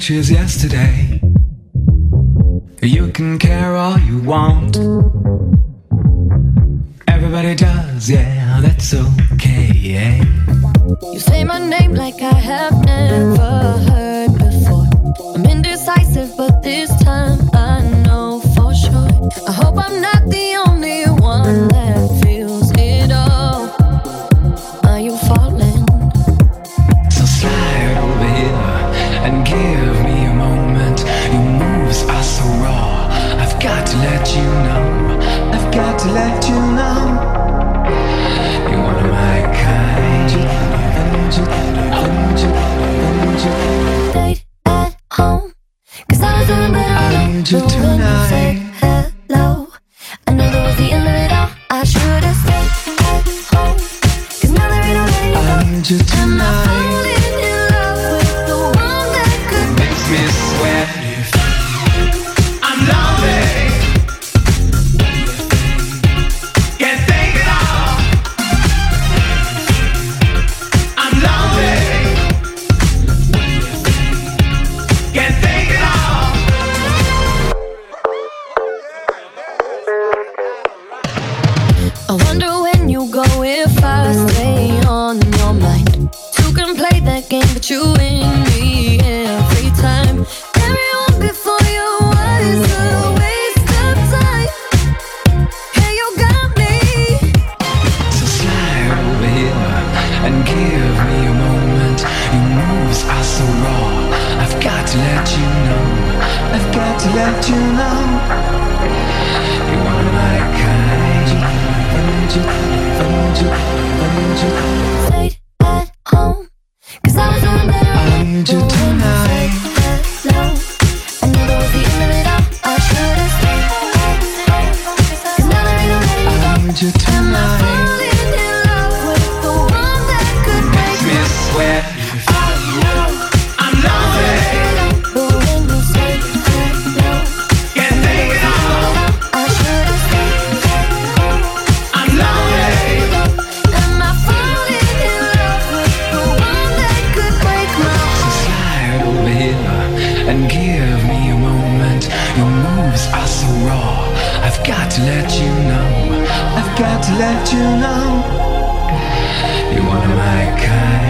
branches yesterday. to tonight. Like I.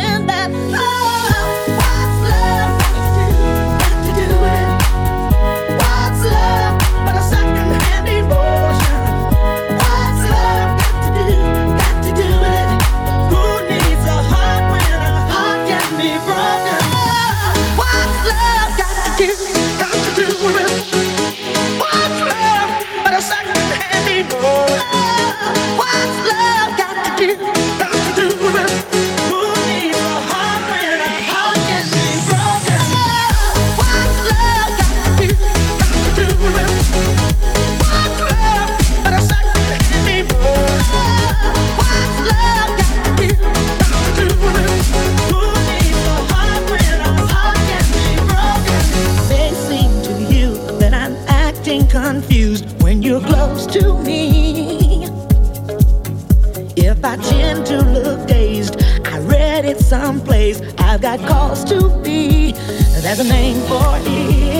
that calls to be. There's a name for it.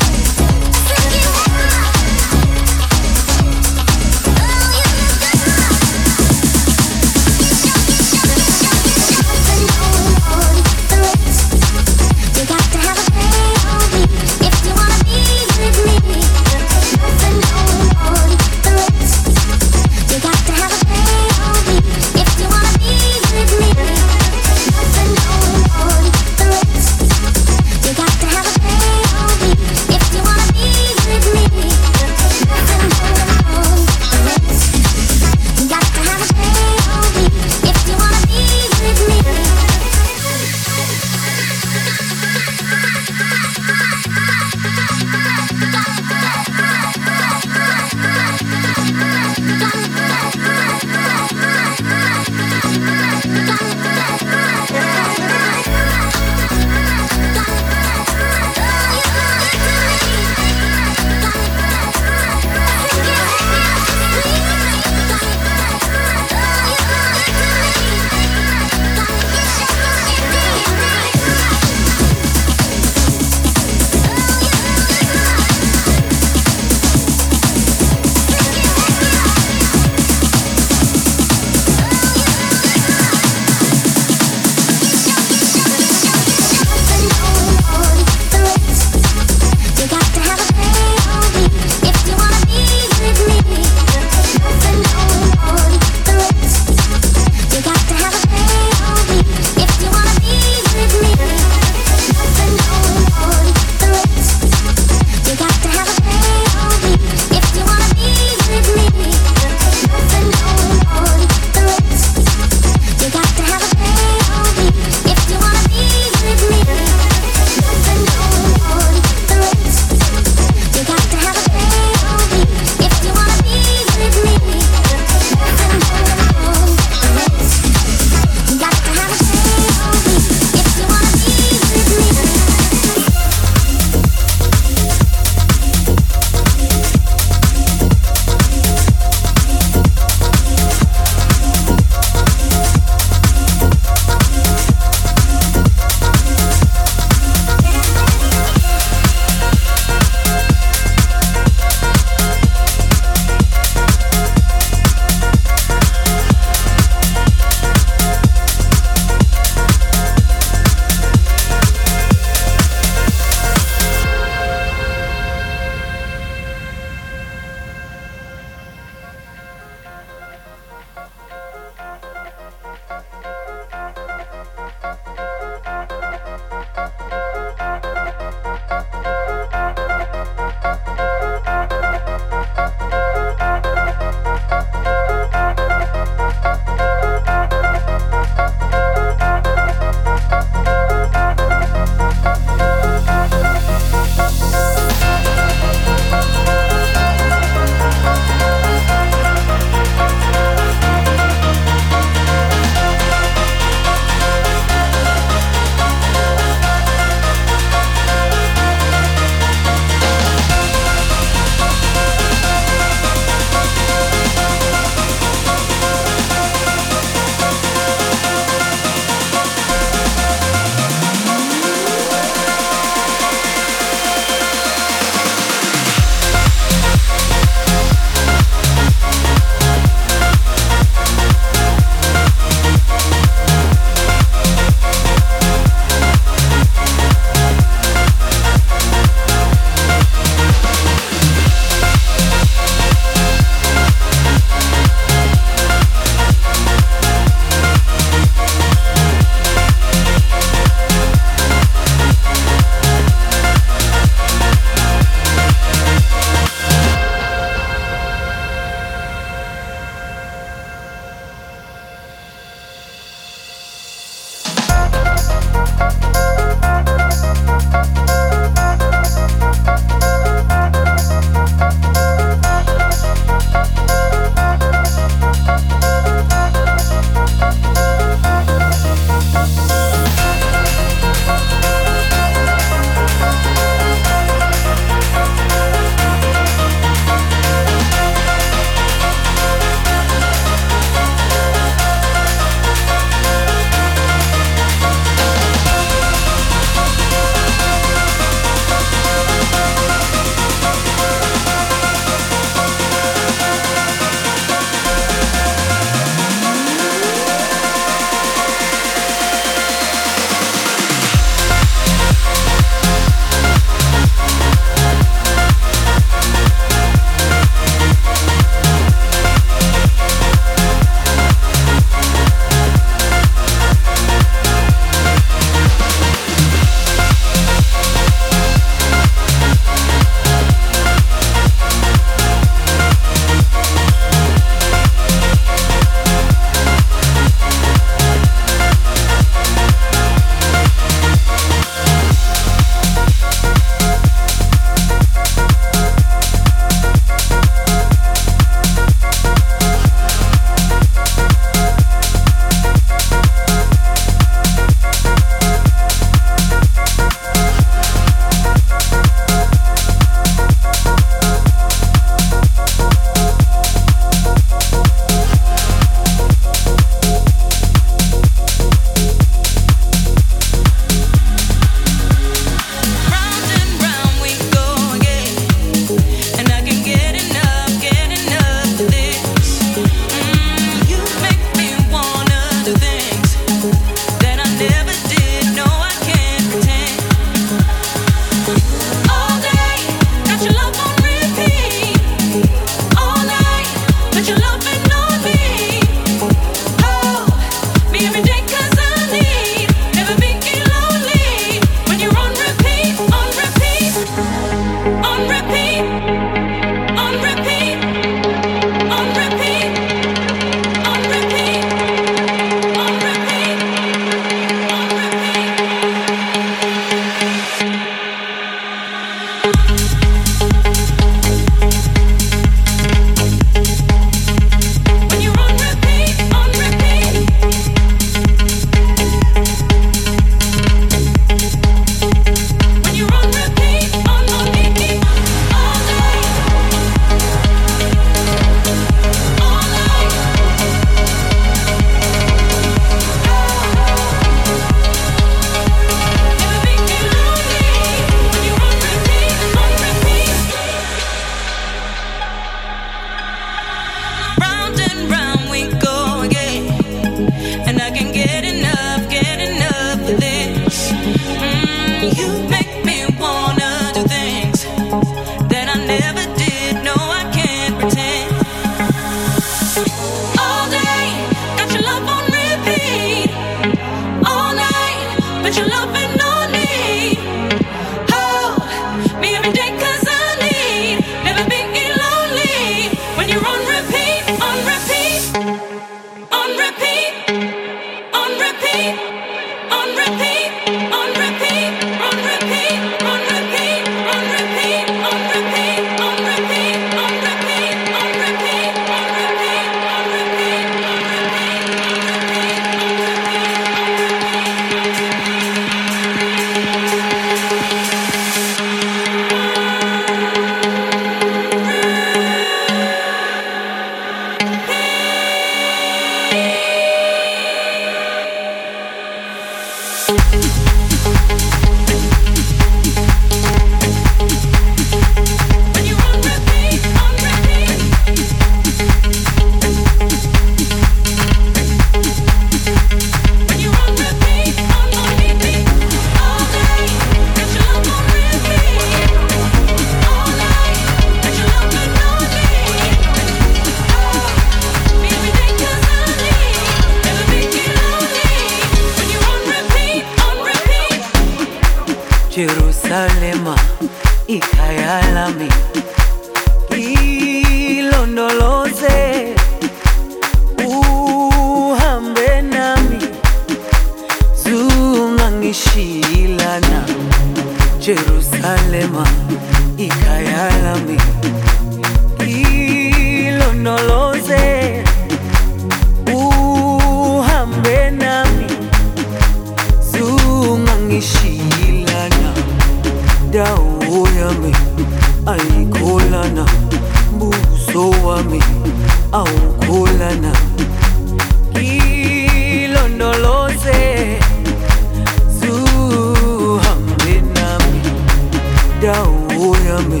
indawo yami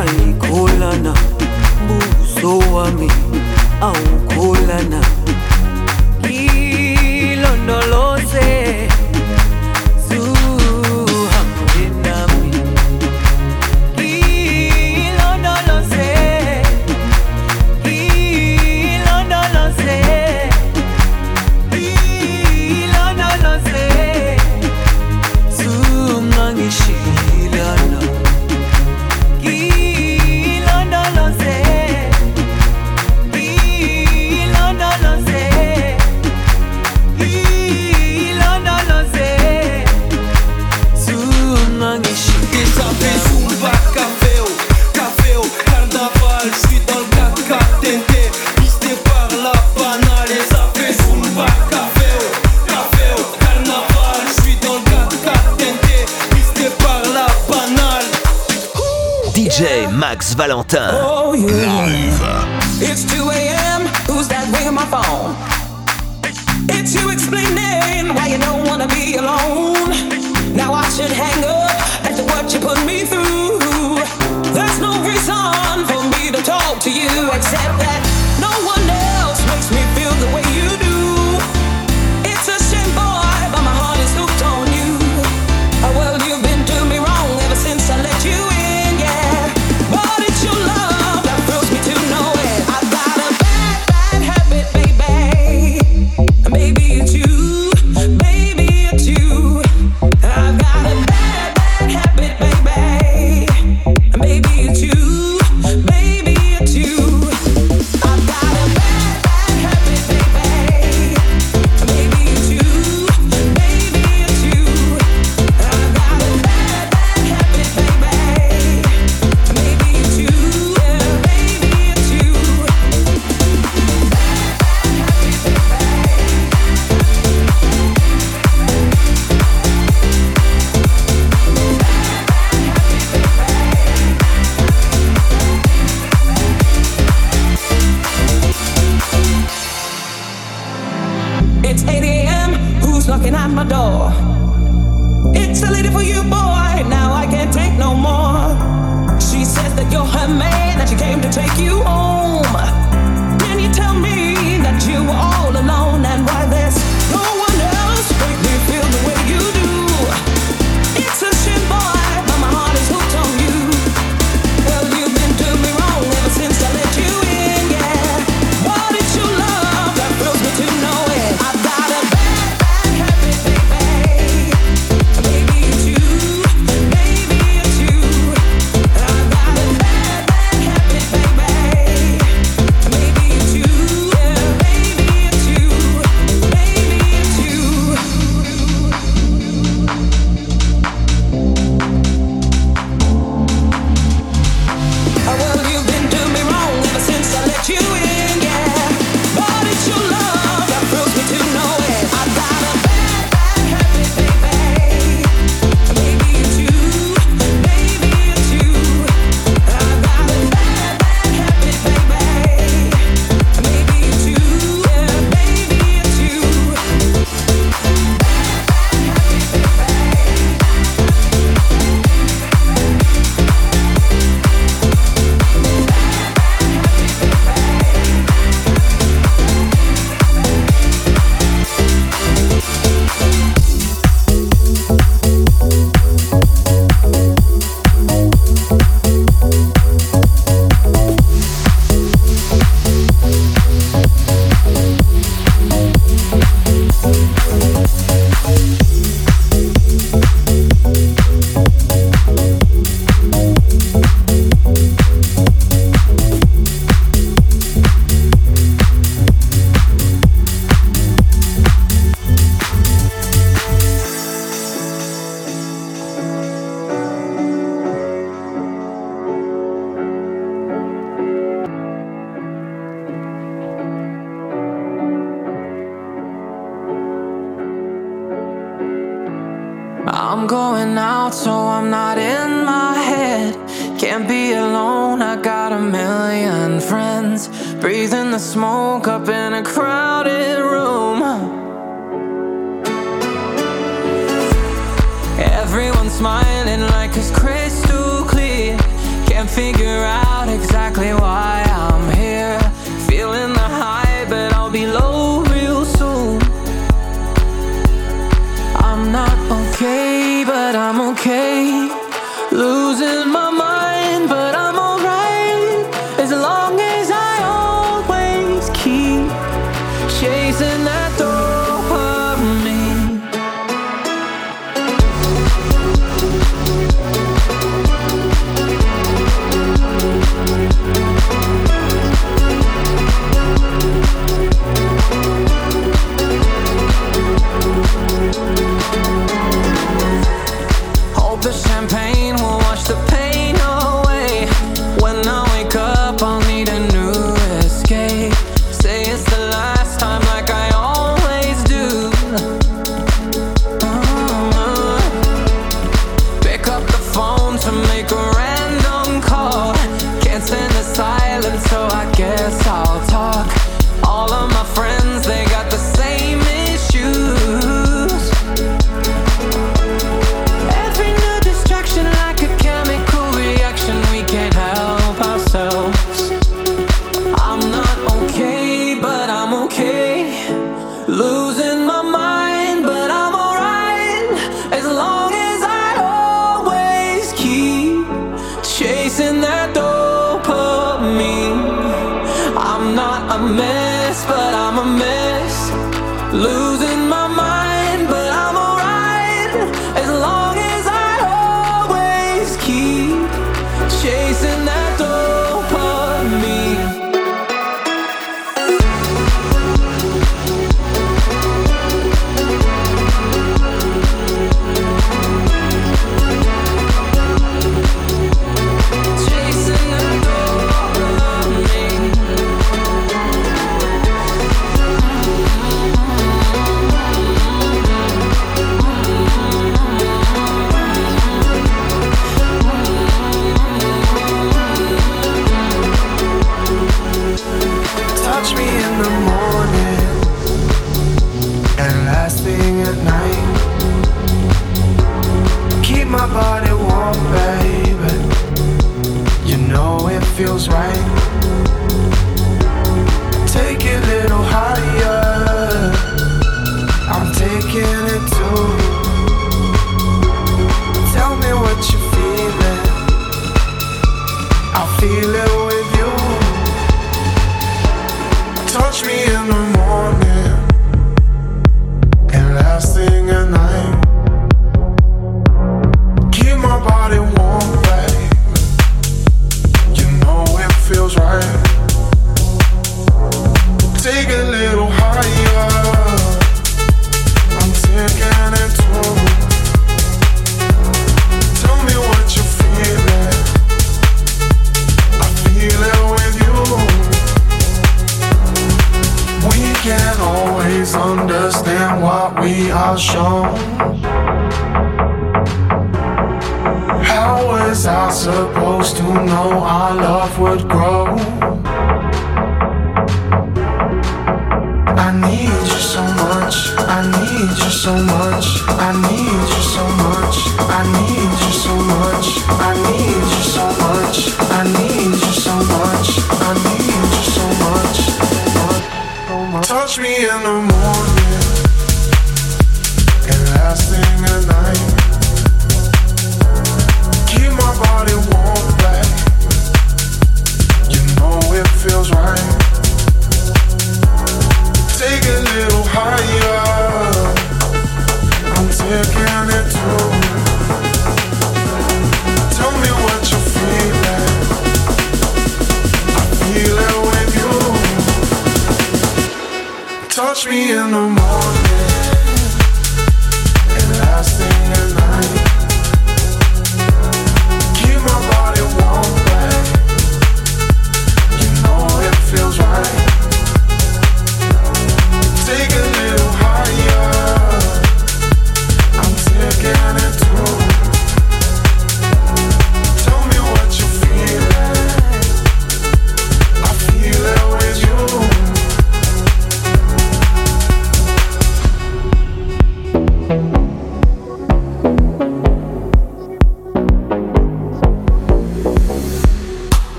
ayikholana buso wami awukholana. Valentin. Oh, yeah. Live. It's 2 a.m. Who's that ringing my phone? It's you explaining why you don't wanna be alone. Now I should hang up after what you put me through.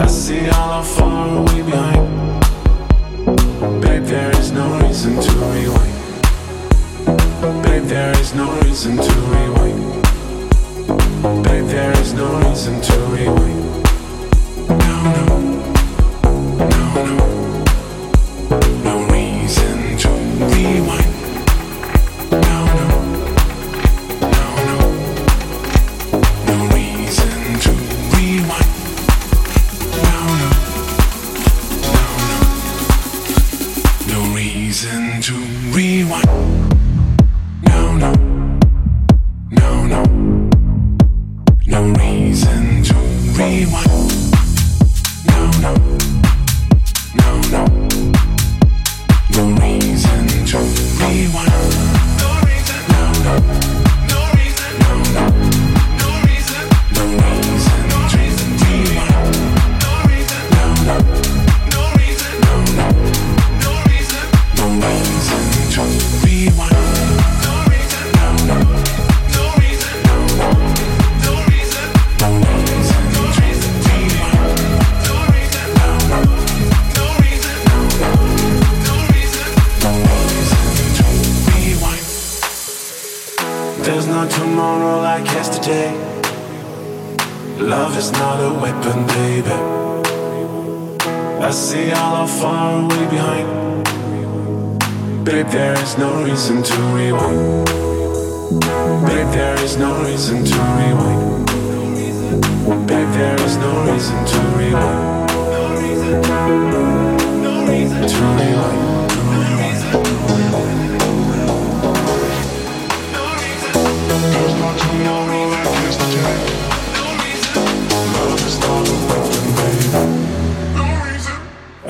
I see how far away behind. Babe, there is no reason to rewind. Babe, there is no reason to rewind. Babe, there is no reason to rewind. No, no, no, no.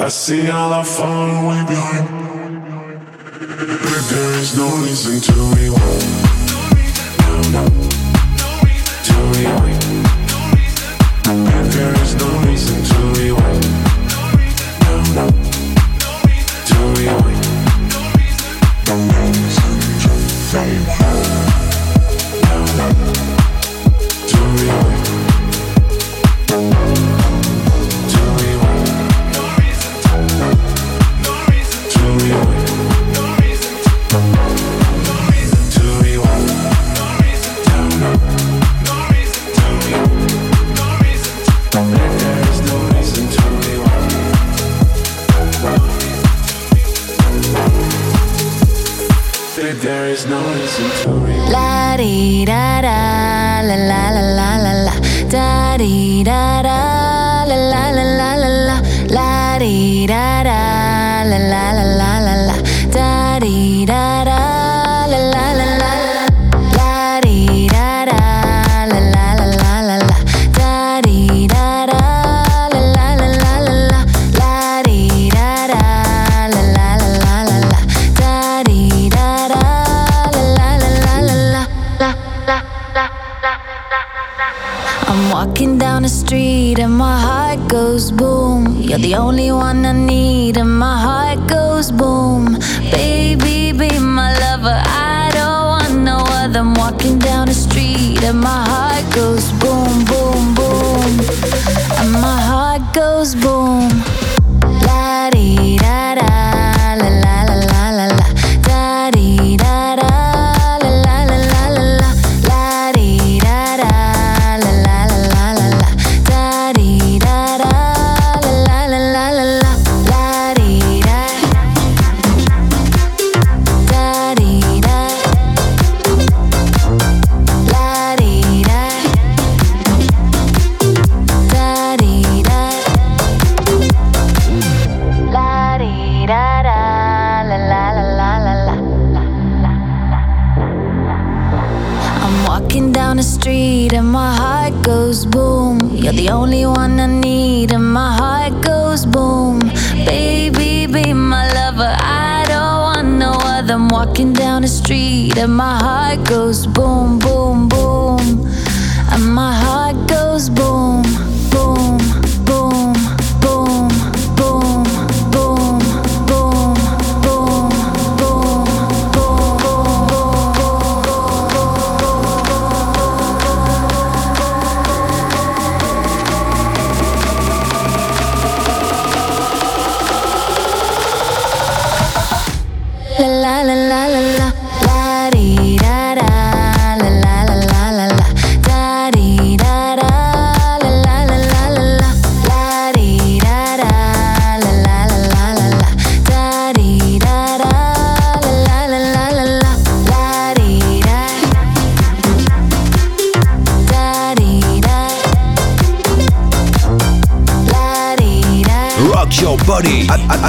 I see all our far away behind. But there is no reason to rewind. No, no.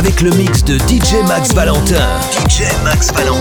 Avec le mix de DJ Max Valentin. DJ Max Valentin.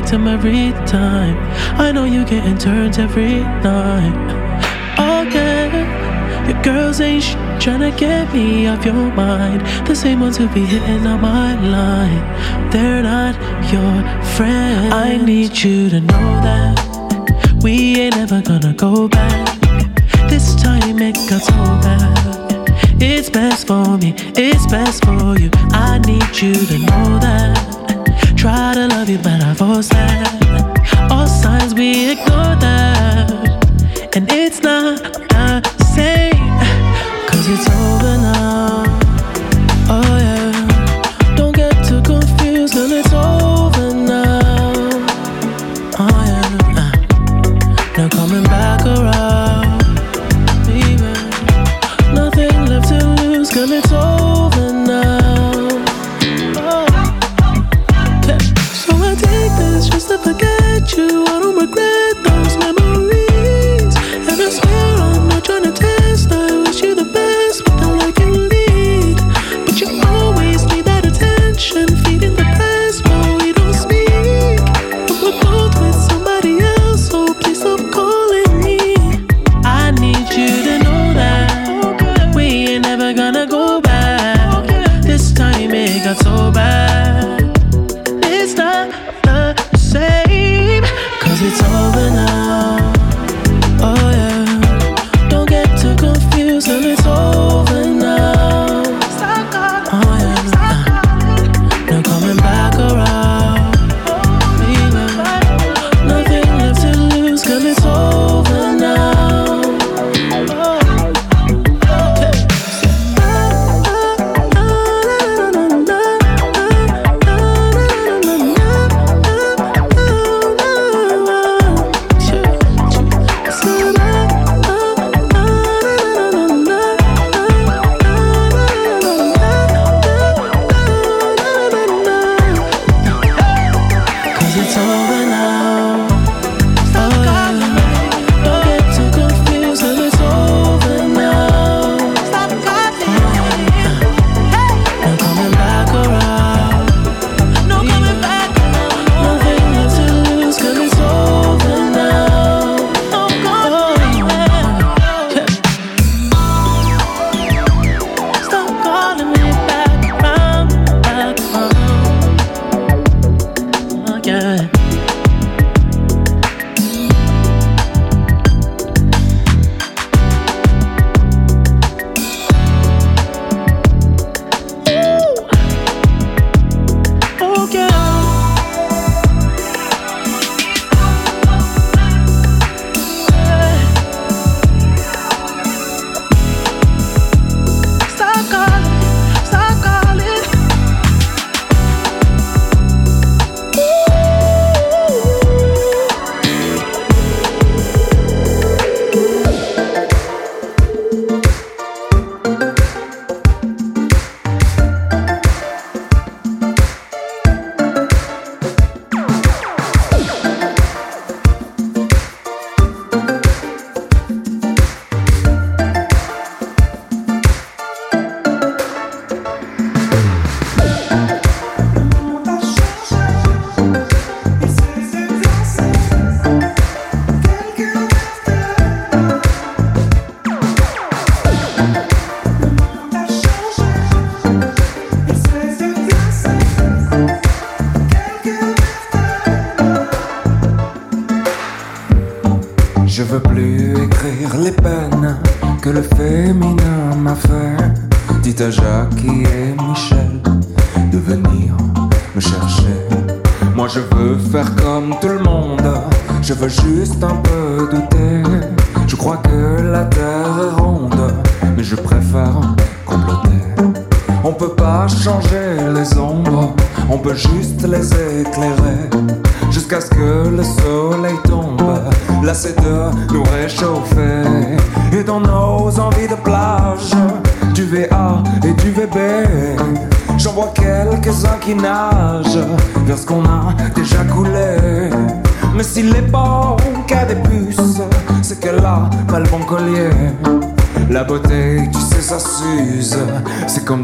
Victim every time. I know you getting turns every night. Yeah, your girls ain't sh- trying to get me off your mind. The same ones who be hitting on my line. They're not your friends. I need you to know that we ain't ever gonna go back. This time it got so bad. It's best for me, it's best for you. I need you to know that. Try to love you, but I force that. All signs we ignore that. And it's not the same, cause it's over now.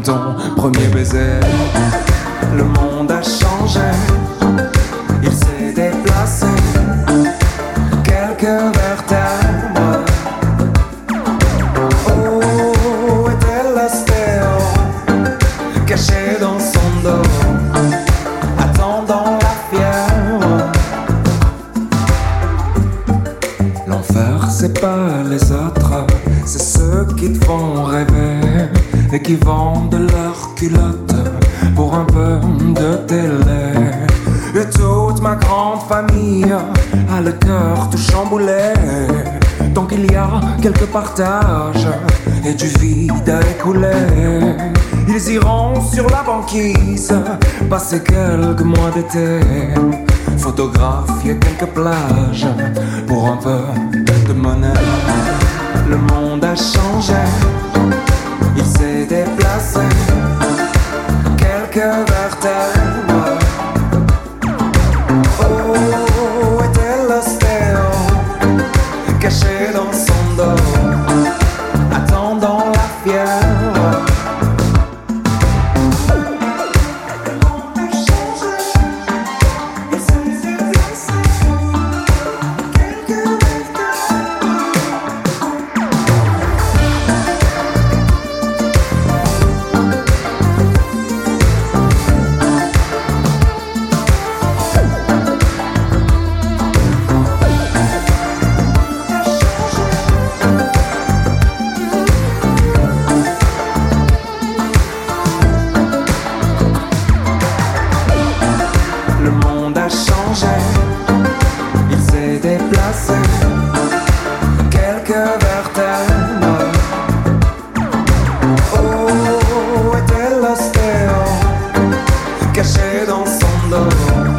ton premier baiser. Le monde et du vide à écouler. Ils iront sur la banquise, passer quelques mois d'été, photographier quelques plages pour un peu de monnaie. Le monde a changé, il s'est déplacé, quelques vertes Oh.